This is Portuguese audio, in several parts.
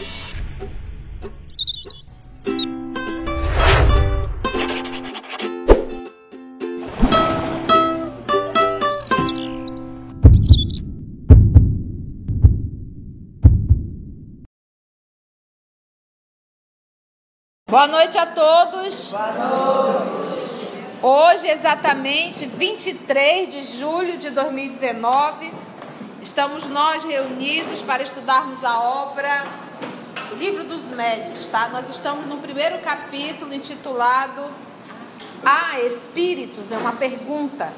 Boa noite a todos. Noite. Hoje, exatamente 23 de julho de 2019, estamos nós reunidos para estudarmos a obra Livro dos Médios, tá? Nós estamos no primeiro capítulo intitulado ah, Espíritos? É uma pergunta.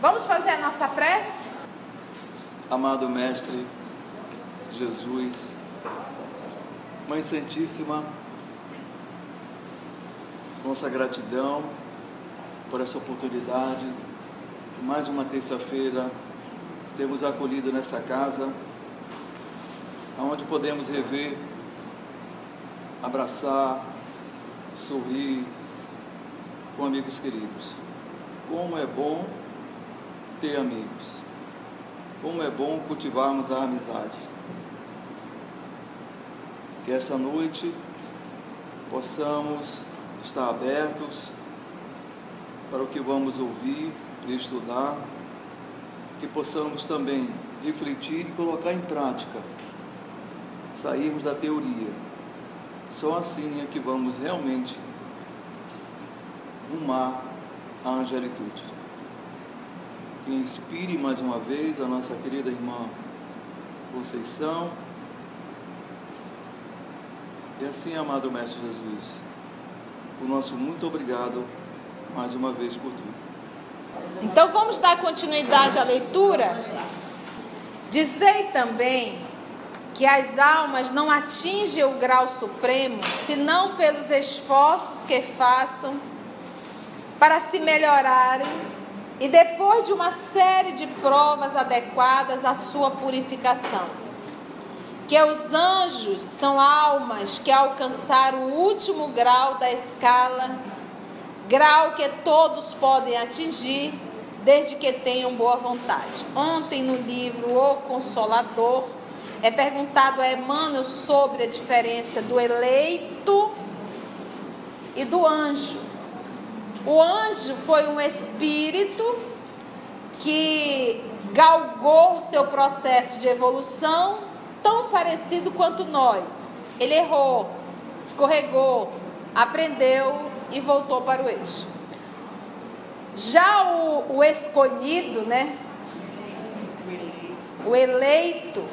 Vamos fazer a nossa prece? Amado Mestre Jesus, Mãe Santíssima, nossa gratidão por essa oportunidade, mais uma terça-feira, sermos acolhidos nessa casa, onde podemos rever, abraçar, sorrir com amigos queridos. Como é bom ter amigos. Como é bom cultivarmos a amizade. Que esta noite possamos estar abertos para o que vamos ouvir e estudar, que possamos também refletir e colocar em prática, sairmos da teoria. Só assim é que vamos realmente rumar a angelitude. Que inspire mais uma vez a nossa querida irmã Conceição. E assim, amado Mestre Jesus, o nosso muito obrigado mais uma vez por tudo. Então vamos dar continuidade à leitura. Dizei também que as almas não atingem o grau supremo senão pelos esforços que façam para se melhorarem e depois de uma série de provas adequadas à sua purificação que os anjos são almas que alcançaram o último grau da escala, grau que todos podem atingir, desde que tenham boa vontade. Ontem, no livro O Consolador, é perguntado a Emmanuel sobre a diferença do eleito e do anjo. O anjo foi um espírito que galgou o seu processo de evolução tão parecido quanto nós. Ele errou, escorregou, aprendeu e voltou para o eixo. Já o, o escolhido, né? O eleito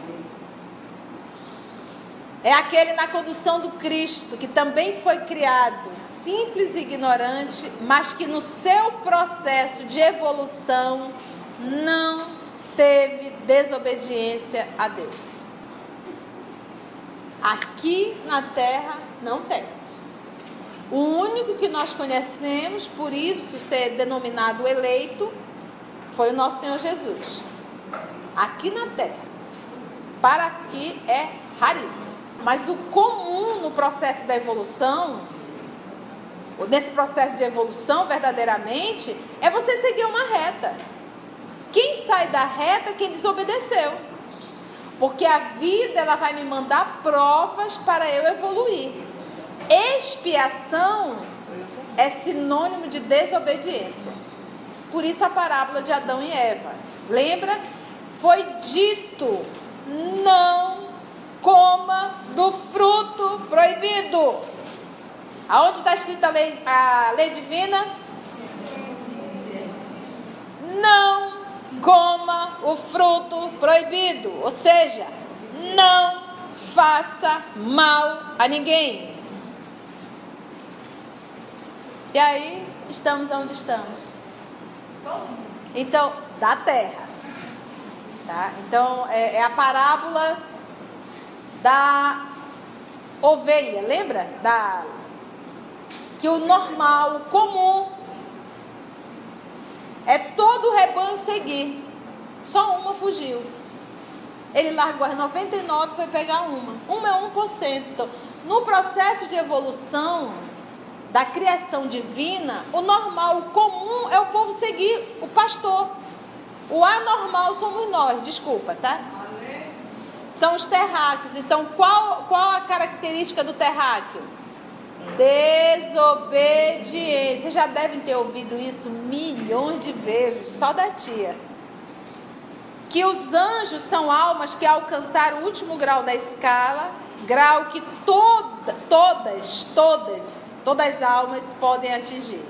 é aquele na condução do Cristo, que também foi criado simples e ignorante, mas que no seu processo de evolução não teve desobediência a Deus. Aqui na terra não tem. O único que nós conhecemos, por isso ser denominado eleito, foi o nosso Senhor Jesus. Aqui na terra. Para aqui é raríssimo. Mas o comum no processo da evolução, nesse processo de evolução verdadeiramente, é você seguir uma reta. Quem sai da reta é quem desobedeceu. Porque a vida ela vai me mandar provas para eu evoluir. Expiação é sinônimo de desobediência. Por isso a parábola de Adão e Eva. Lembra? Foi dito: não coma do fruto proibido. Aonde está escrita a lei, a lei divina? Não coma o fruto proibido, ou seja, não faça mal a ninguém. E aí, estamos onde estamos? Então, da terra. Tá? Então, é, é a parábola da ovelha, lembra? Da, que o normal, o comum, é todo o rebanho seguir. Só uma fugiu. Ele largou as 99 e foi pegar uma. Uma é 1%. Então, no processo de evolução da criação divina, o normal, o comum é o povo seguir o pastor. O anormal somos nós, desculpa, tá? São os terráqueos. Então, qual, qual a característica do terráqueo? Desobediência. Vocês já devem ter ouvido isso milhões de vezes, só da tia. Que os anjos são almas que alcançaram o último grau da escala, grau que toda, todas, todas, todas as almas podem atingir,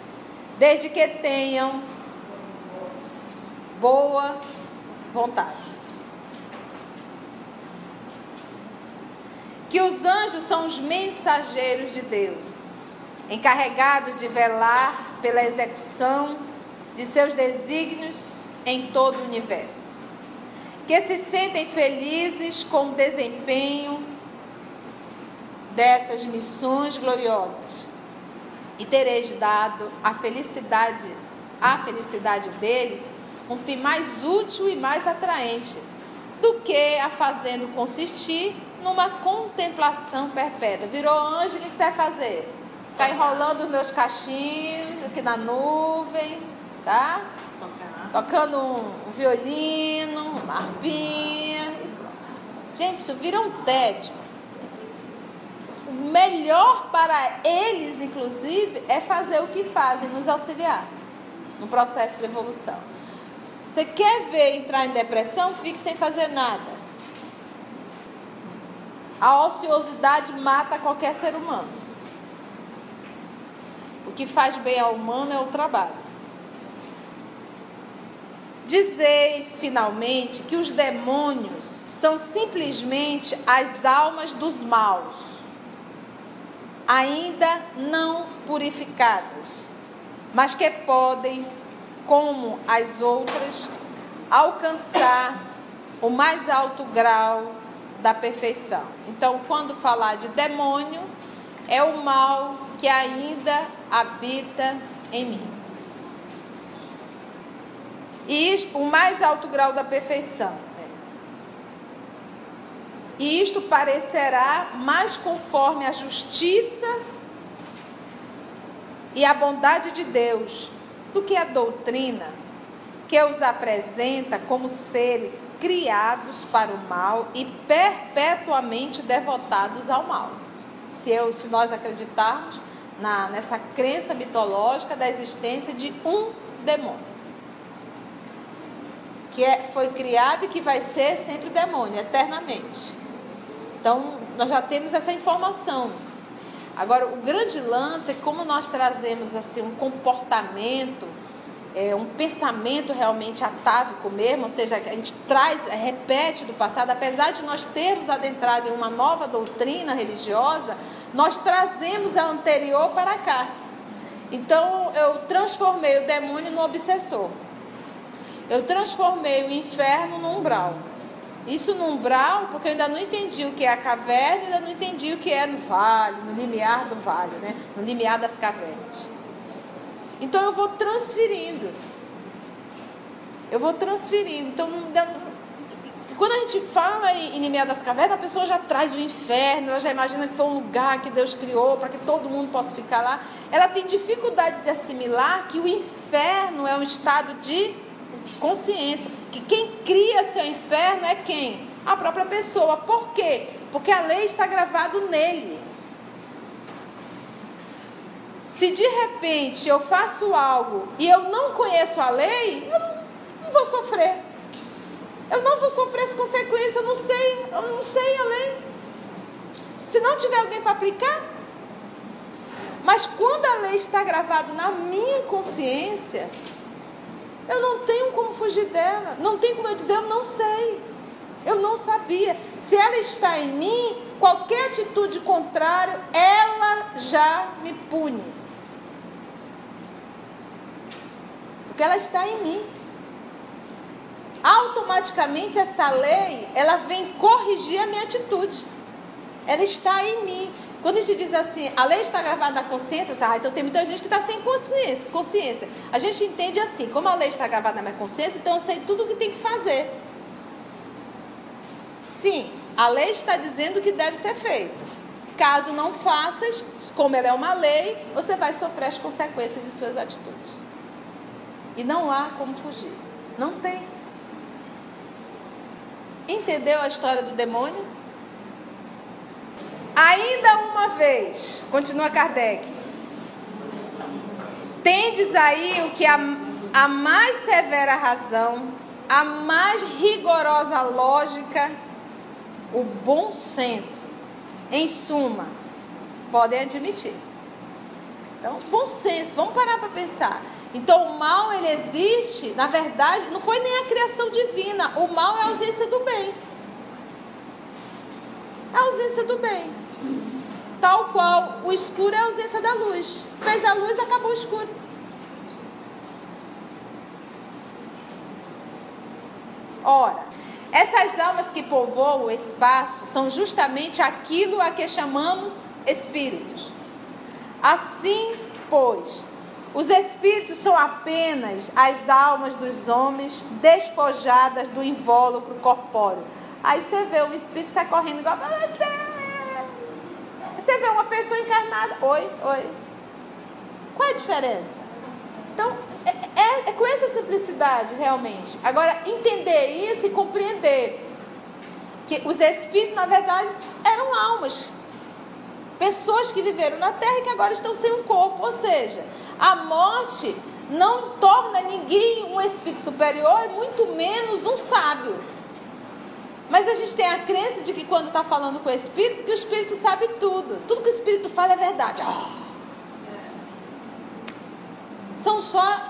desde que tenham boa vontade. Que os anjos são os mensageiros de Deus, encarregados de velar pela execução de seus desígnios em todo o universo, que se sentem felizes com o desempenho dessas missões gloriosas. E tereis dado a felicidade, a felicidade deles, um fim mais útil e mais atraente do que a fazendo consistir numa contemplação perpétua. Virou anjo, o que você vai fazer? Ficar enrolando os meus cachinhos aqui na nuvem, tá? Tocando um, um violino, uma harpinha. Gente, isso vira um tédio. O melhor para eles, inclusive, é fazer o que fazem, nos auxiliar no processo de evolução. Você quer ver entrar em depressão? Fique sem fazer nada. A ociosidade mata qualquer ser humano. O que faz bem ao humano é o trabalho. Dizei, finalmente, que os demônios são simplesmente as almas dos maus, ainda não purificadas, mas que podem, como as outras, alcançar o mais alto grau da perfeição. Então, quando falar de demônio, é o mal que ainda habita em mim. E isto, o mais alto grau da perfeição. E isto parecerá mais conforme a justiça e a bondade de Deus do que a doutrina que os apresenta como seres criados para o mal e perpetuamente devotados ao mal. Se, eu, se nós acreditarmos na, nessa crença mitológica da existência de um demônio, que é, foi criado e que vai ser sempre demônio, eternamente. Então, nós já temos essa informação. Agora, o grande lance é como nós trazemos assim um comportamento é, um pensamento realmente atávico mesmo, ou seja, a gente traz, repete do passado, apesar de nós termos adentrado em uma nova doutrina religiosa, nós trazemos a anterior para cá. Então eu transformei o demônio no obsessor. Eu transformei o inferno no umbral. Isso no umbral, porque eu ainda não entendi o que é a caverna, ainda não entendi o que é no vale, no limiar do vale, né? no limiar das cavernas. Então eu vou transferindo. Eu vou transferindo. Então, quando a gente fala em Limiar das Cavernas, a pessoa já traz o inferno, ela já imagina que foi um lugar que Deus criou para que todo mundo possa ficar lá. Ela tem dificuldade de assimilar que o inferno é um estado de consciência. Que quem cria seu inferno é quem? A própria pessoa. Por quê? Porque a lei está gravada nele. Se de repente eu faço algo e eu não conheço a lei, eu não, não vou sofrer. Eu não vou sofrer as consequências, eu não sei, eu não sei a lei. Se não tiver alguém para aplicar. Mas quando a lei está gravada na minha consciência, eu não tenho como fugir dela. Não tem como eu dizer, eu não sei. Eu não sabia. Se ela está em mim, qualquer atitude contrária, ela já me pune. Porque ela está em mim. Automaticamente essa lei, ela vem corrigir a minha atitude. Ela está em mim. Quando a gente diz assim, a lei está gravada na consciência, você, ah, então tem muita gente que está sem consciência, consciência. A gente entende assim, como a lei está gravada na minha consciência, então eu sei tudo o que tem que fazer. Sim, a lei está dizendo que deve ser feito. Caso não faças, como ela é uma lei, você vai sofrer as consequências de suas atitudes. E não há como fugir. Não tem. Entendeu a história do demônio? Ainda uma vez, continua Kardec. Tendes aí o que a, a mais severa razão, a mais rigorosa lógica, o bom senso, em suma, podem admitir. Então, bom senso, vamos parar para pensar. Então, o mal ele existe, na verdade, não foi nem a criação divina. O mal é a ausência do bem. É a ausência do bem. Tal qual o escuro é a ausência da luz. Fez a luz, acabou o escuro. Ora, essas almas que povoam o espaço são justamente aquilo a que chamamos espíritos. Assim, pois, os espíritos são apenas as almas dos homens despojadas do invólucro corpóreo. Aí você vê um espírito sai correndo igual. Você vê uma pessoa encarnada. Oi, oi. Qual é a diferença? Então, é, é, é com essa simplicidade, realmente. Agora, entender isso e compreender que os espíritos, na verdade, eram almas Pessoas que viveram na terra e que agora estão sem um corpo. Ou seja, a morte não torna ninguém um espírito superior e muito menos um sábio. Mas a gente tem a crença de que quando está falando com o espírito, que o espírito sabe tudo. Tudo que o espírito fala é verdade. Oh. São só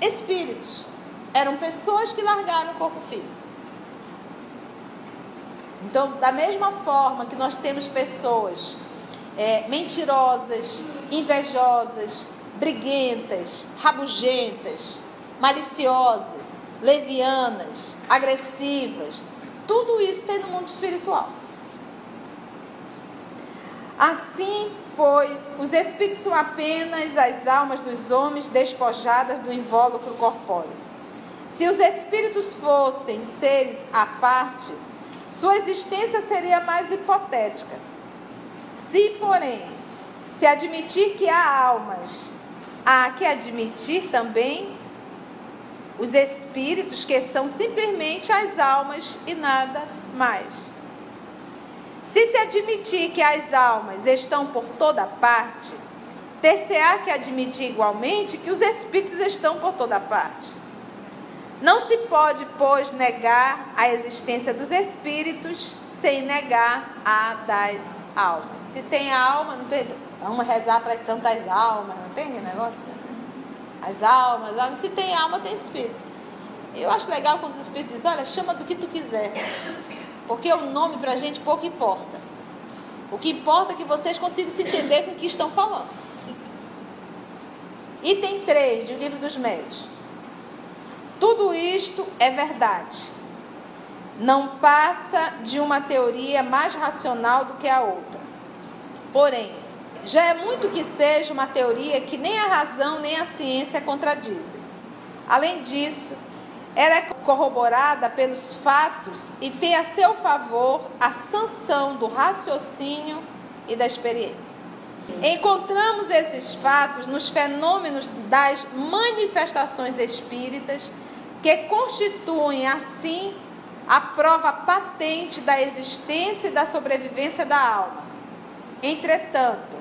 espíritos. Eram pessoas que largaram o corpo físico. Então, da mesma forma que nós temos pessoas é, mentirosas, invejosas, briguentas, rabugentas, maliciosas, levianas, agressivas. Tudo isso tem no mundo espiritual. Assim, pois, os espíritos são apenas as almas dos homens despojadas do invólucro corpóreo. Se os espíritos fossem seres à parte, sua existência seria mais hipotética se, porém, se admitir que há almas, há que admitir também os espíritos que são simplesmente as almas e nada mais. Se se admitir que as almas estão por toda parte, ter-se-á que admitir igualmente que os espíritos estão por toda parte. Não se pode, pois, negar a existência dos espíritos sem negar a das almas. Se tem alma, não tem. Vamos rezar para as santas almas, não tem negócio? As almas, as almas. Se tem alma, tem espírito. Eu acho legal quando os espíritos dizem, olha, chama do que tu quiser. Porque o nome para a gente pouco importa. O que importa é que vocês consigam se entender com o que estão falando. Item 3 do livro dos médios. Tudo isto é verdade. Não passa de uma teoria mais racional do que a outra. Porém, já é muito que seja uma teoria que nem a razão nem a ciência contradizem. Além disso, ela é corroborada pelos fatos e tem a seu favor a sanção do raciocínio e da experiência. Encontramos esses fatos nos fenômenos das manifestações espíritas, que constituem, assim, a prova patente da existência e da sobrevivência da alma Entretanto,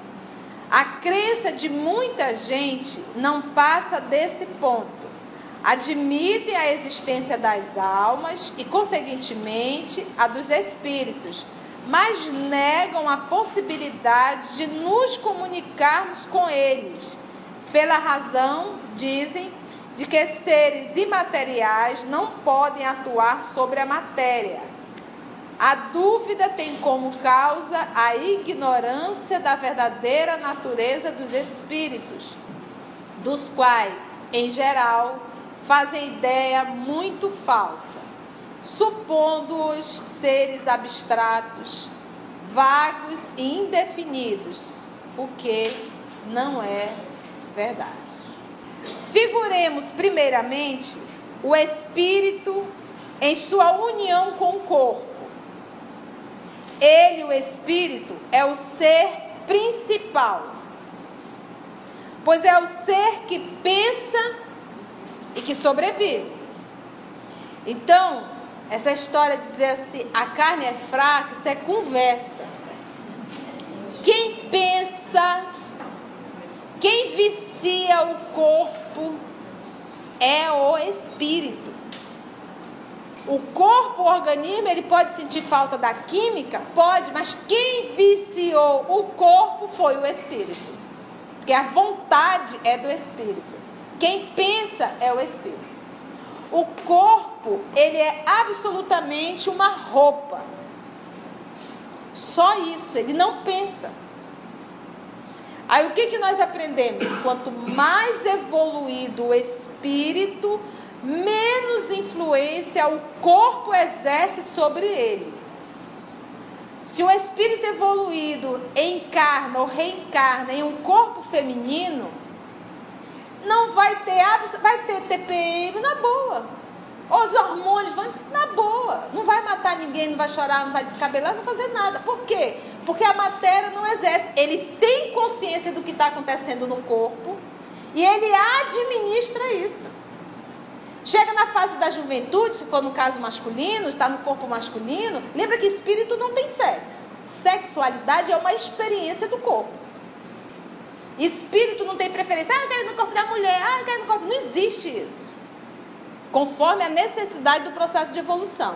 a crença de muita gente não passa desse ponto. Admitem a existência das almas e, conseguintemente, a dos espíritos, mas negam a possibilidade de nos comunicarmos com eles, pela razão, dizem, de que seres imateriais não podem atuar sobre a matéria a dúvida tem como causa a ignorância da verdadeira natureza dos espíritos, dos quais, em geral, fazem ideia muito falsa, supondo-os seres abstratos, vagos e indefinidos, o que não é verdade. Figuremos, primeiramente, o espírito em sua união com o corpo ele, o Espírito, é o ser principal. Pois é o ser que pensa e que sobrevive. Então, Essa história de dizer assim, a carne é fraca, isso é conversa. Quem pensa, quem vicia o corpo é o espírito. O corpo, o organismo, ele pode sentir falta da química? Pode, mas quem viciou o corpo foi o espírito. Porque a vontade é do espírito. Quem pensa é o espírito. O corpo, ele é absolutamente uma roupa. Só isso, ele não pensa. Aí o que, que nós aprendemos? Quanto mais evoluído o espírito, menos influência o corpo exerce sobre ele. Se um espírito evoluído encarna ou reencarna em um corpo feminino, não vai ter vai ter TPM na boa. Os hormônios vão na boa. Não vai matar ninguém, não vai chorar, não vai descabelar, não vai fazer nada. Por quê? Porque a matéria não exerce. Ele tem consciência do que está acontecendo no corpo e ele administra isso. Chega na fase da juventude, se for no caso masculino, está no corpo masculino, lembra que espírito não tem sexo. Sexualidade é uma experiência do corpo. Espírito não tem preferência. Ah, eu quero ir no corpo da mulher. Ah, eu quero ir no corpo. Não existe isso. Conforme a necessidade do processo de evolução.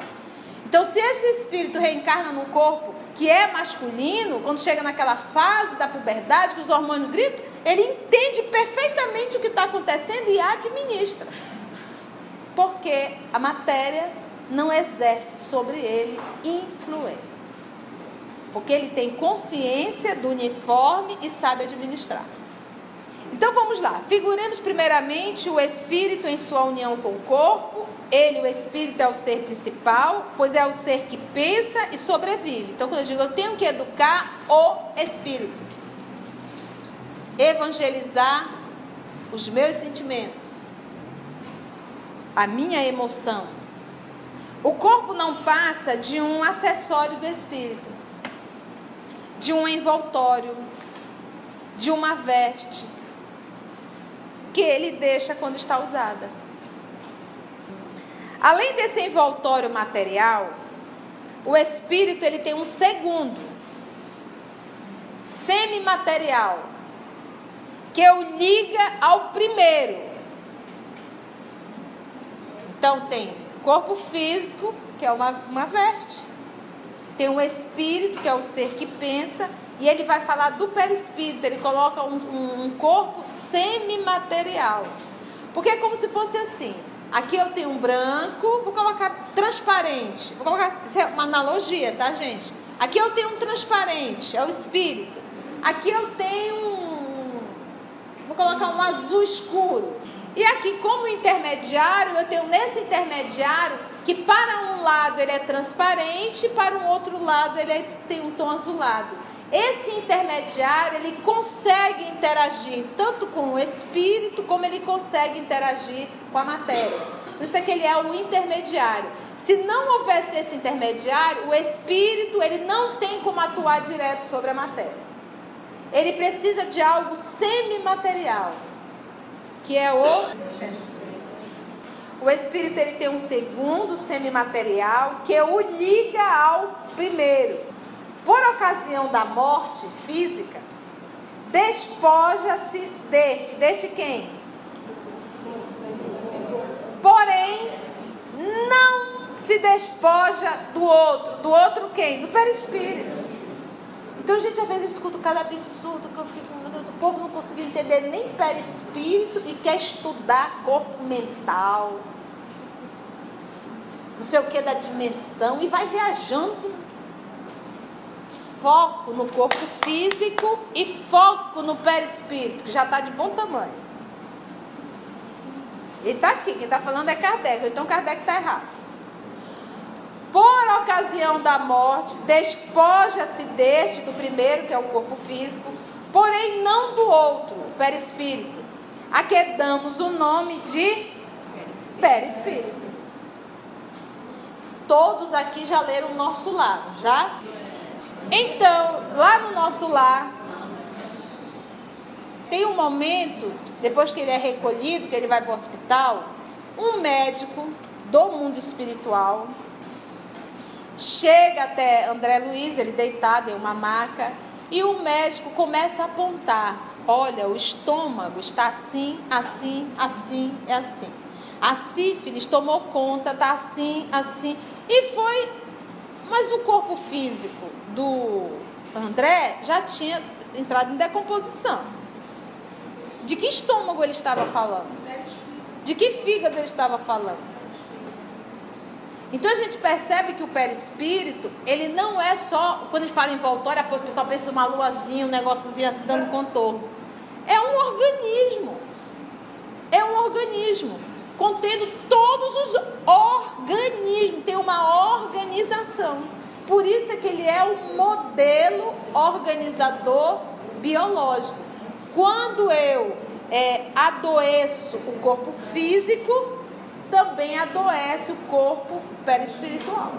Então, se esse espírito reencarna num corpo que é masculino, quando chega naquela fase da puberdade, que os hormônios gritam, ele entende perfeitamente o que está acontecendo e administra. Porque a matéria não exerce sobre ele influência. Porque ele tem consciência do uniforme e sabe administrar. Então vamos lá. Figuremos primeiramente o espírito em sua união com o corpo. Ele, o espírito, é o ser principal, pois é o ser que pensa e sobrevive. Então, quando eu digo eu tenho que educar o espírito, evangelizar os meus sentimentos, a minha emoção. O corpo não passa de um acessório do espírito de um envoltório, de uma veste, que ele deixa quando está usada. Além desse envoltório material, o espírito ele tem um segundo, semimaterial, que o liga ao primeiro. Então tem corpo físico, que é uma, uma veste tem um espírito, que é o ser que pensa, e ele vai falar do perispírito, ele coloca um, um, um corpo semimaterial. Porque é como se fosse assim. Aqui eu tenho um branco, vou colocar transparente. Vou colocar, isso é uma analogia, tá, gente? Aqui eu tenho um transparente, é o espírito. Aqui eu tenho um. Vou colocar um azul escuro. E aqui, como intermediário, eu tenho nesse intermediário que para um lado ele é transparente, para um outro lado ele é, tem um tom azulado. Esse intermediário, ele consegue interagir tanto com o espírito, como ele consegue interagir com a matéria. Por isso é que ele é o intermediário. Se não houvesse esse intermediário, o espírito, ele não tem como atuar direto sobre a matéria. Ele precisa de algo semimaterial, que é o o espírito ele tem um segundo semimaterial que o liga ao primeiro. Por ocasião da morte física, despoja-se deste. Deste quem? Porém, não se despoja do outro. Do outro quem? Do perispírito. Então, gente, às vezes eu escuto cada absurdo que eu fico, povo não conseguiu entender nem perispírito e quer estudar corpo mental não sei o que da dimensão, e vai viajando. Foco no corpo físico e foco no perispírito, que já está de bom tamanho. Ele está aqui, quem está falando é Kardec, então Kardec está errado. Por ocasião da morte, despoja-se deste, do primeiro, que é o corpo físico, porém não do outro, perispírito, a que damos o nome de perispírito todos aqui já leram o nosso lar, já? Então, lá no nosso lar, tem um momento, depois que ele é recolhido, que ele vai para o hospital, um médico do mundo espiritual chega até André Luiz, ele deitado em uma maca, e o médico começa a apontar: olha, o estômago está assim, assim, assim e assim. A sífilis tomou conta, está assim, assim. E foi. Mas o corpo físico do André já tinha entrado em decomposição. De que estômago ele estava falando? De que fígado ele estava falando? Então a gente percebe que o perispírito, ele não é só, quando gente fala em voltória, o pessoal pensa uma luazinha, um negóciozinho assim dando contorno. É um organismo. É um organismo contendo todos os organismos, tem uma organização. Por isso é que ele é um modelo organizador biológico. Quando eu é, adoeço o corpo físico, também adoece o corpo perispiritual.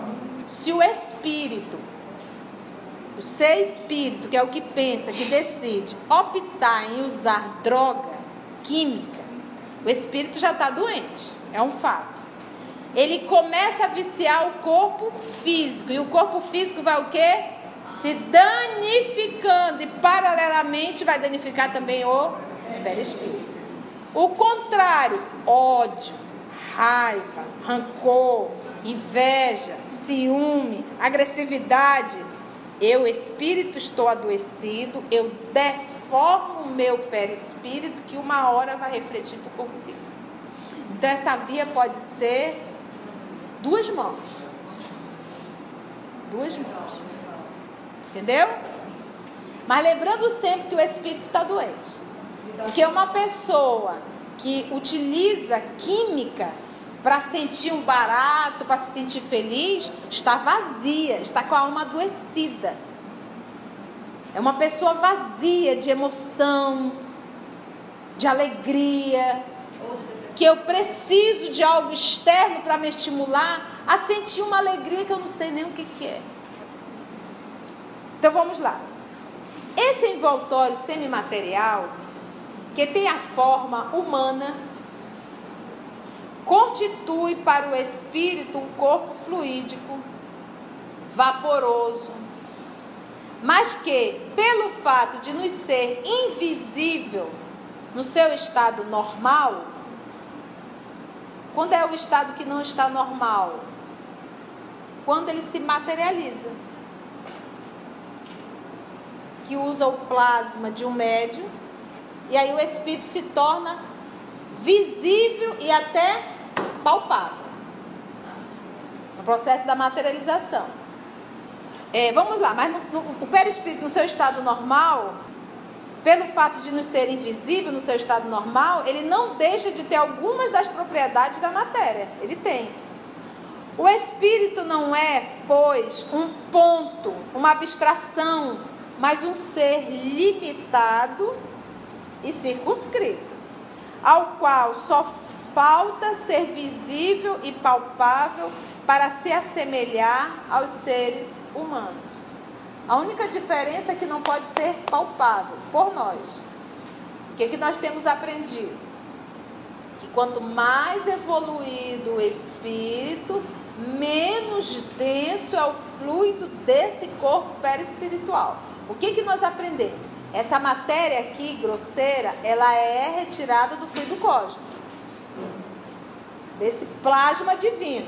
Se o espírito, o ser espírito, que é o que pensa, que decide, optar em usar droga química, o espírito já está doente, é um fato. Ele começa a viciar o corpo físico, e o corpo físico vai o quê? Se danificando, e paralelamente vai danificar também o perispírito. O contrário, ódio, raiva, rancor, inveja, ciúme, agressividade. Eu, espírito, estou adoecido, eu deformo o meu perispírito que uma hora vai refletir para o corpo físico. Então, essa via pode ser duas mãos. Duas mãos. Entendeu? Mas lembrando sempre que o espírito está doente. Porque uma pessoa que utiliza química para sentir um barato, para se sentir feliz, está vazia, está com a alma adoecida. É uma pessoa vazia de emoção, de alegria, que eu preciso de algo externo para me estimular a sentir uma alegria que eu não sei nem o que, que é. Então vamos lá. Esse envoltório semimaterial, que tem a forma humana, constitui para o espírito um corpo fluídico, vaporoso, mas que, pelo fato de nos ser invisível no seu estado normal, quando é o estado que não está normal? Quando ele se materializa. Que usa o plasma de um médium, e aí o espírito se torna visível e até palpável. No processo da materialização. É, vamos lá, mas no, no, o perispírito no seu estado normal, pelo fato de não ser invisível no seu estado normal, ele não deixa de ter algumas das propriedades da matéria. Ele tem. O espírito não é, pois, um ponto, uma abstração, mas um ser limitado e circunscrito, ao qual só falta ser visível e palpável para se assemelhar aos seres humanos. A única diferença é que não pode ser palpável por nós. O que, é que nós temos aprendido? Que quanto mais evoluído o espírito, menos denso é o fluido desse corpo perispiritual. O que, que nós aprendemos? Essa matéria aqui, grosseira, ela é retirada do fluido cósmico desse plasma divino.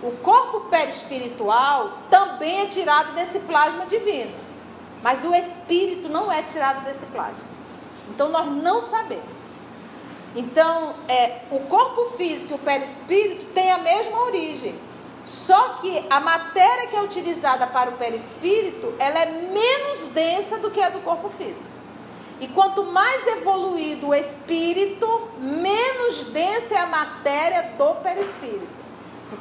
O corpo perispiritual também é tirado desse plasma divino, mas o espírito não é tirado desse plasma. Então nós não sabemos. Então, é, o corpo físico e o perispírito têm a mesma origem. Só que a matéria que é utilizada para o perispírito, ela é menos densa do que a do corpo físico. E quanto mais evoluído o espírito, menos densa é a matéria do perispírito.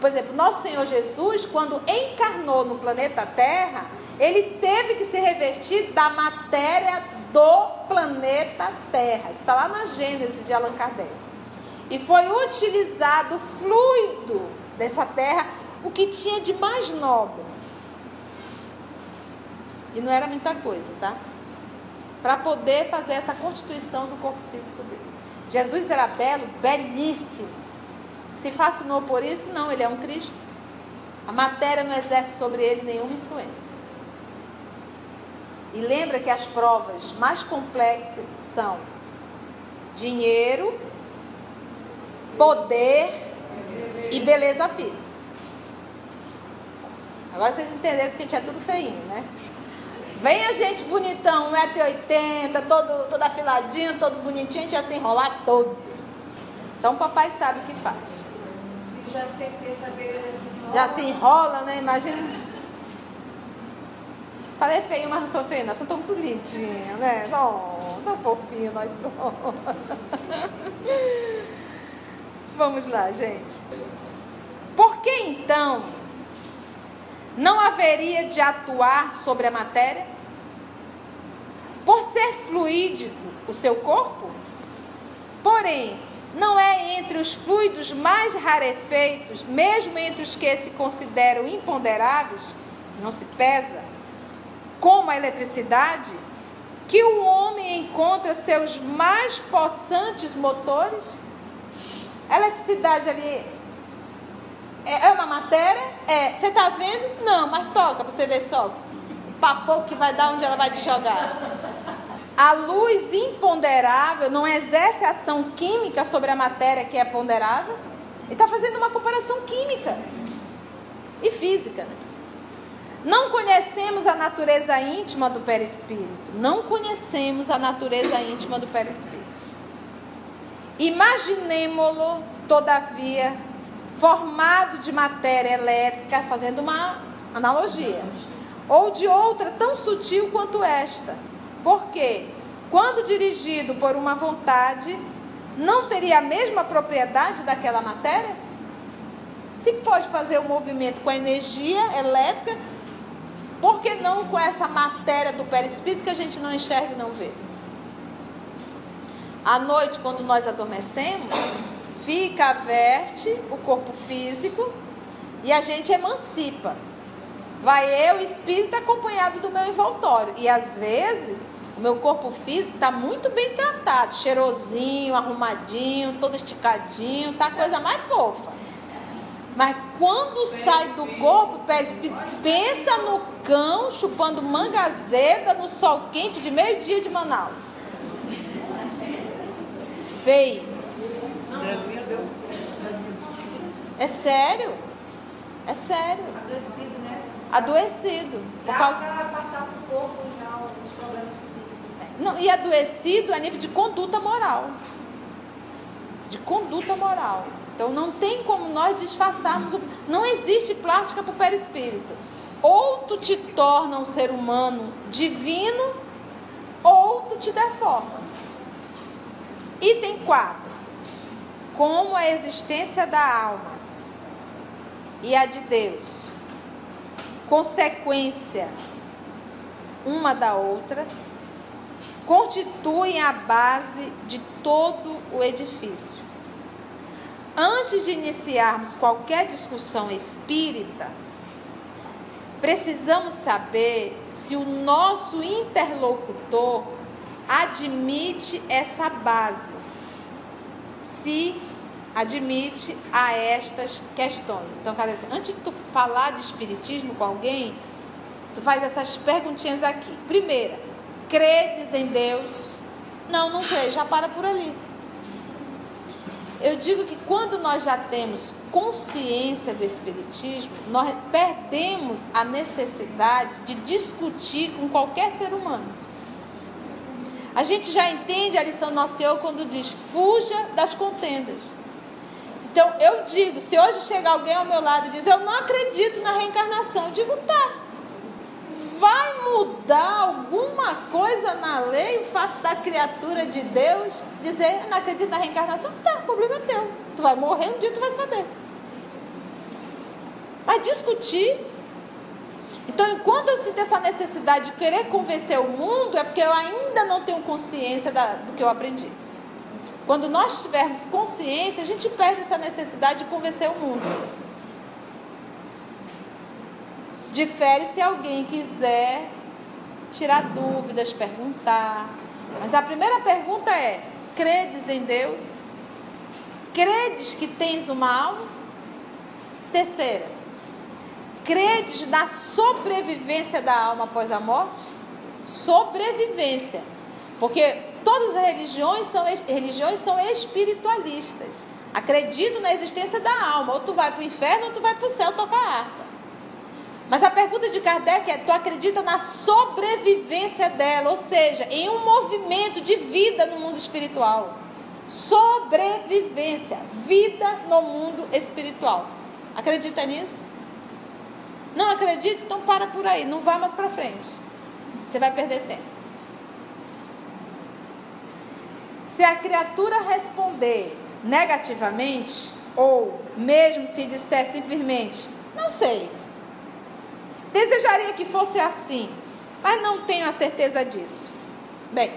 Por exemplo, nosso Senhor Jesus, quando encarnou no planeta Terra, ele teve que se revestir da matéria do planeta Terra. Está lá na Gênesis de Allan Kardec. E foi utilizado fluido dessa terra, o que tinha de mais nobre. E não era muita coisa, tá? Para poder fazer essa constituição do corpo físico dele. Jesus era belo, belíssimo. Se fascinou por isso? Não, ele é um Cristo. A matéria não exerce sobre ele nenhuma influência. E lembra que as provas mais complexas são dinheiro, poder e beleza física. Agora vocês entenderam porque a gente é tudo feinho, né? Vem a gente bonitão, 1,80m, todo, todo afiladinho, todo bonitinho, a gente ia se enrolar todo. Então o papai sabe o que faz. Já se Já se enrola, né? Imagina. Falei feio, mas não sou feio, nós somos tão muito lindinhos, né? Oh, tão fofinho nós somos. Vamos lá, gente. Por que então não haveria de atuar sobre a matéria? Por ser fluídico o seu corpo? Porém, não é entre os fluidos mais rarefeitos, mesmo entre os que se consideram imponderáveis, não se pesa, como a eletricidade, que o homem encontra seus mais possantes motores? A eletricidade ali é, é uma matéria? É. Você está vendo? Não, mas toca para você ver só. Papo que vai dar onde ela vai te jogar. A luz imponderável não exerce ação química sobre a matéria que é ponderável? Ele está fazendo uma comparação química e física. Não conhecemos a natureza íntima do perispírito. Não conhecemos a natureza íntima do perispírito. Imaginemo-lo, todavia, formado de matéria elétrica, fazendo uma analogia, ou de outra tão sutil quanto esta. Porque, quando dirigido por uma vontade, não teria a mesma propriedade daquela matéria? Se pode fazer o um movimento com a energia elétrica, por que não com essa matéria do perispírito que a gente não enxerga e não vê? À noite, quando nós adormecemos, fica, veste o corpo físico e a gente emancipa. Vai eu, espírito, acompanhado do meu envoltório. E às vezes, o meu corpo físico está muito bem tratado, cheirosinho, arrumadinho, todo esticadinho, tá a coisa mais fofa. Mas quando sai do corpo, pensa no cão chupando manga azeda no sol quente de meio-dia de Manaus feio. É sério. É sério. Adoecido, né? Adoecido. Por causa... para passar para o corpo já os problemas possíveis. Não, e adoecido a nível de conduta moral. De conduta moral. Então não tem como nós disfarçarmos. O... Não existe plástica para o perispírito. Ou tu te torna um ser humano divino, ou tu te deforma. Item 4. Como a existência da alma e a de Deus, consequência uma da outra, constituem a base de todo o edifício. Antes de iniciarmos qualquer discussão espírita, precisamos saber se o nosso interlocutor admite essa base, se admite a estas questões. Então, cara, assim, antes de tu falar de espiritismo com alguém, tu faz essas perguntinhas aqui. Primeira, credes em Deus? Não, não creio, já para por ali. Eu digo que quando nós já temos consciência do Espiritismo, nós perdemos a necessidade de discutir com qualquer ser humano. A gente já entende a lição do nosso Senhor quando diz: fuja das contendas. Então eu digo: se hoje chegar alguém ao meu lado e diz, eu não acredito na reencarnação, eu digo: tá. Vai mudar alguma coisa na lei o fato da criatura de Deus dizer, eu não acredito na reencarnação? Tá, o problema é teu. Tu vai morrer um dia, tu vai saber. Mas discutir então, enquanto eu sinto essa necessidade de querer convencer o mundo, é porque eu ainda não tenho consciência da, do que eu aprendi. Quando nós tivermos consciência, a gente perde essa necessidade de convencer o mundo. Difere se alguém quiser tirar dúvidas, perguntar. Mas a primeira pergunta é: credes em Deus? Credes que tens uma alma? Terceira, credes na sobrevivência da alma após a morte? Sobrevivência. Porque todas as religiões são, religiões são espiritualistas. Acredito na existência da alma. Ou tu vai para o inferno ou tu vai para o céu tocar harpa. Mas a pergunta de Kardec é: tu acredita na sobrevivência dela, ou seja, em um movimento de vida no mundo espiritual? Sobrevivência, vida no mundo espiritual. Acredita nisso? Não acredita? Então para por aí, não vá mais para frente. Você vai perder tempo. Se a criatura responder negativamente, ou mesmo se disser simplesmente, não sei, Desejaria que fosse assim, mas não tenho a certeza disso. Bem,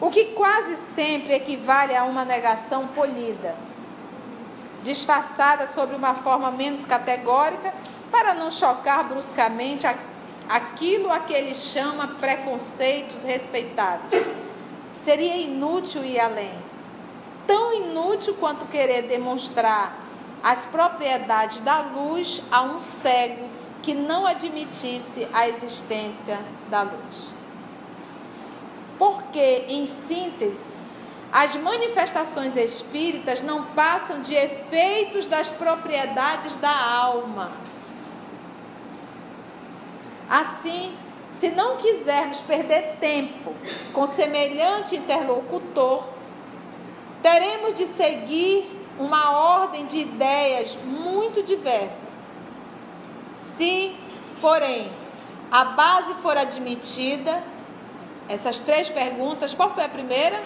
o que quase sempre equivale a uma negação polida, disfarçada sobre uma forma menos categórica, para não chocar bruscamente aquilo a que ele chama preconceitos respeitáveis. Seria inútil ir além. Tão inútil quanto querer demonstrar as propriedades da luz a um cego que não admitisse a existência da luz. Porque, em síntese, as manifestações espíritas não passam de efeitos das propriedades da alma. Assim, se não quisermos perder tempo com semelhante interlocutor, teremos de seguir uma ordem de ideias muito diversa se, porém, a base for admitida, essas três perguntas, qual foi a primeira?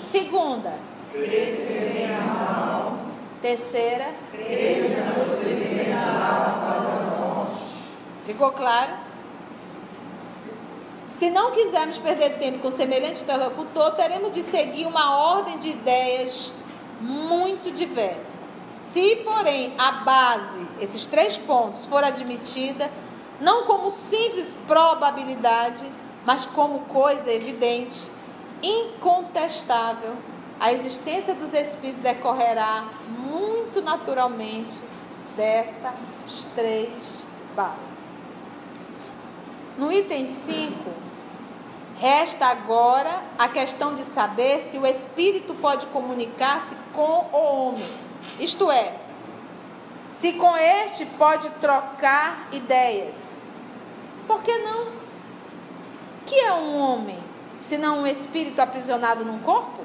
Segunda. Terceira. Ficou claro? Se não quisermos perder tempo com semelhante interlocutor, teremos de seguir uma ordem de ideias muito diversa. Se, porém, a base, esses três pontos, for admitida, não como simples probabilidade, mas como coisa evidente, incontestável, a existência dos espíritos decorrerá muito naturalmente dessas três bases. No item 5, resta agora a questão de saber se o espírito pode comunicar-se com o homem isto é, se com este pode trocar ideias, por que não? Que é um homem, se não um espírito aprisionado num corpo?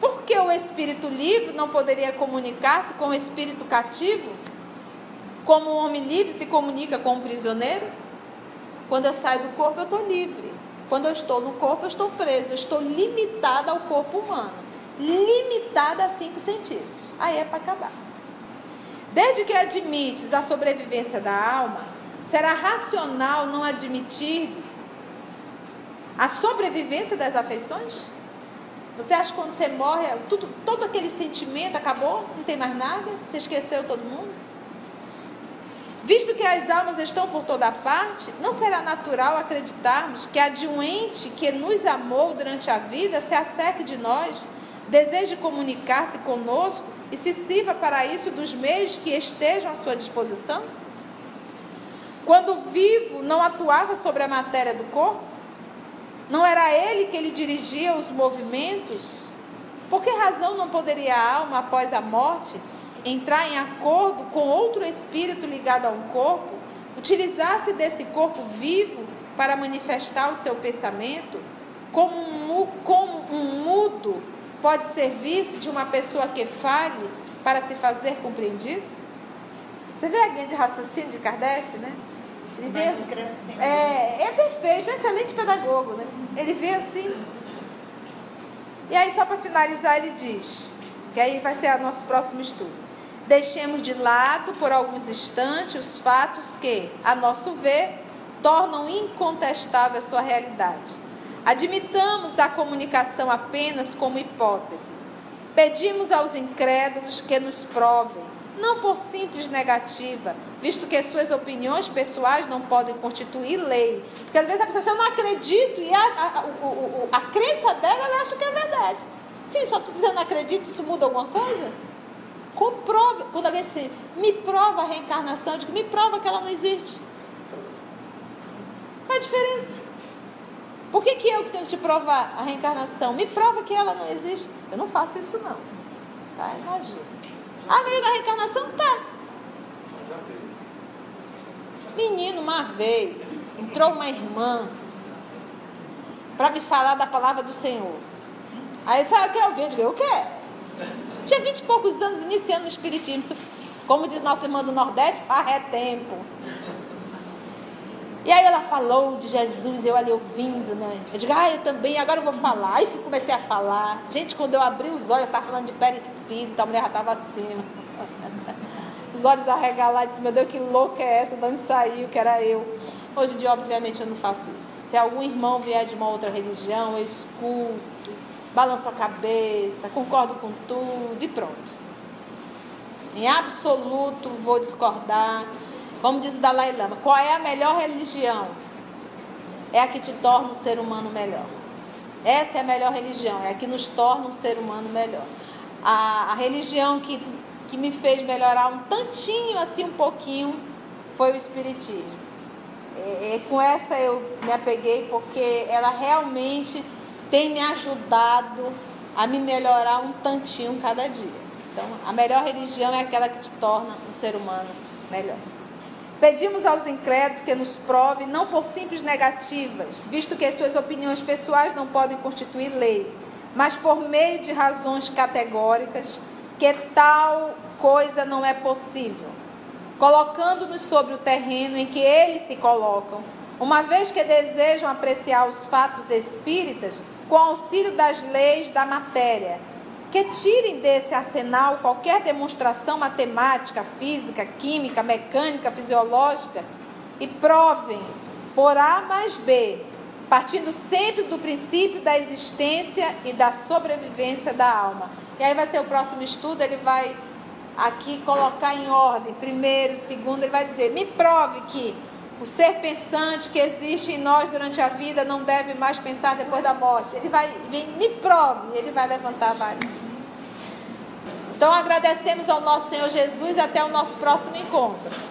Por que o espírito livre não poderia comunicar-se com o espírito cativo? Como o homem livre se comunica com um prisioneiro? Quando eu saio do corpo, eu estou livre. Quando eu estou no corpo, eu estou preso. Eu estou limitada ao corpo humano limitada a cinco sentidos. Aí é para acabar. Desde que admites a sobrevivência da alma, será racional não admitires a sobrevivência das afeições? Você acha que quando você morre, tudo, todo aquele sentimento acabou? Não tem mais nada? Você esqueceu todo mundo? Visto que as almas estão por toda parte, não será natural acreditarmos que a de um ente que nos amou durante a vida se acerque de nós deseje comunicar-se conosco e se sirva para isso dos meios que estejam à sua disposição? Quando vivo, não atuava sobre a matéria do corpo? Não era ele que lhe dirigia os movimentos? Por que razão não poderia a alma, após a morte, entrar em acordo com outro espírito ligado a um corpo, utilizar-se desse corpo vivo para manifestar o seu pensamento, como um, como um mudo pode servir-se de uma pessoa que fale para se fazer compreendido? Você vê a linha de raciocínio de Kardec, né? Ele vê, é, é perfeito, é excelente pedagogo, né? Ele vê assim. E aí, só para finalizar, ele diz, que aí vai ser o nosso próximo estudo. Deixemos de lado por alguns instantes os fatos que, a nosso ver, tornam incontestável a sua realidade Admitamos a comunicação apenas como hipótese. Pedimos aos incrédulos que nos provem, não por simples negativa, visto que suas opiniões pessoais não podem constituir lei. Porque às vezes a pessoa diz, eu não acredito, e a, a, a, a crença dela ela acha que é verdade. Sim, só estou dizendo não acredito, isso muda alguma coisa? Comprove. Quando alguém diz assim, me prova a reencarnação, eu digo, me prova que ela não existe. Qual a diferença? Por que, que eu que tenho que te provar a reencarnação? Me prova que ela não existe. Eu não faço isso não. Tá? Imagina. A lei da reencarnação tá. Menino, uma vez, entrou uma irmã para me falar da palavra do Senhor. Aí sabe o que eu vi? Eu digo, eu quero. Tinha vinte e poucos anos iniciando no Espiritismo. Como diz nossa irmã do Nordeste, faz é tempo. E aí ela falou de Jesus, eu ali ouvindo, né? Eu digo, ah, eu também, agora eu vou falar. Aí comecei a falar. Gente, quando eu abri os olhos, eu estava falando de perispírito, a mulher já estava assim. Os olhos arregalados, meu Deus, que louca é essa? De onde saiu, que era eu. Hoje em dia, obviamente, eu não faço isso. Se algum irmão vier de uma outra religião, eu escuto, balanço a cabeça, concordo com tudo e pronto. Em absoluto vou discordar. Como diz o Dalai Lama, qual é a melhor religião? É a que te torna um ser humano melhor. Essa é a melhor religião, é a que nos torna um ser humano melhor. A, a religião que, que me fez melhorar um tantinho, assim, um pouquinho, foi o Espiritismo. É, é, com essa eu me apeguei porque ela realmente tem me ajudado a me melhorar um tantinho cada dia. Então, a melhor religião é aquela que te torna um ser humano melhor. Pedimos aos incrédulos que nos prove, não por simples negativas, visto que suas opiniões pessoais não podem constituir lei, mas por meio de razões categóricas, que tal coisa não é possível, colocando-nos sobre o terreno em que eles se colocam, uma vez que desejam apreciar os fatos espíritas com auxílio das leis da matéria, que tirem desse arsenal qualquer demonstração matemática, física, química, mecânica, fisiológica e provem por A mais B, partindo sempre do princípio da existência e da sobrevivência da alma. E aí vai ser o próximo estudo, ele vai aqui colocar em ordem, primeiro, segundo, ele vai dizer: me prove que o ser pensante que existe em nós durante a vida não deve mais pensar depois da morte. Ele vai, me prove, ele vai levantar vários. Então agradecemos ao nosso Senhor Jesus e até o nosso próximo encontro.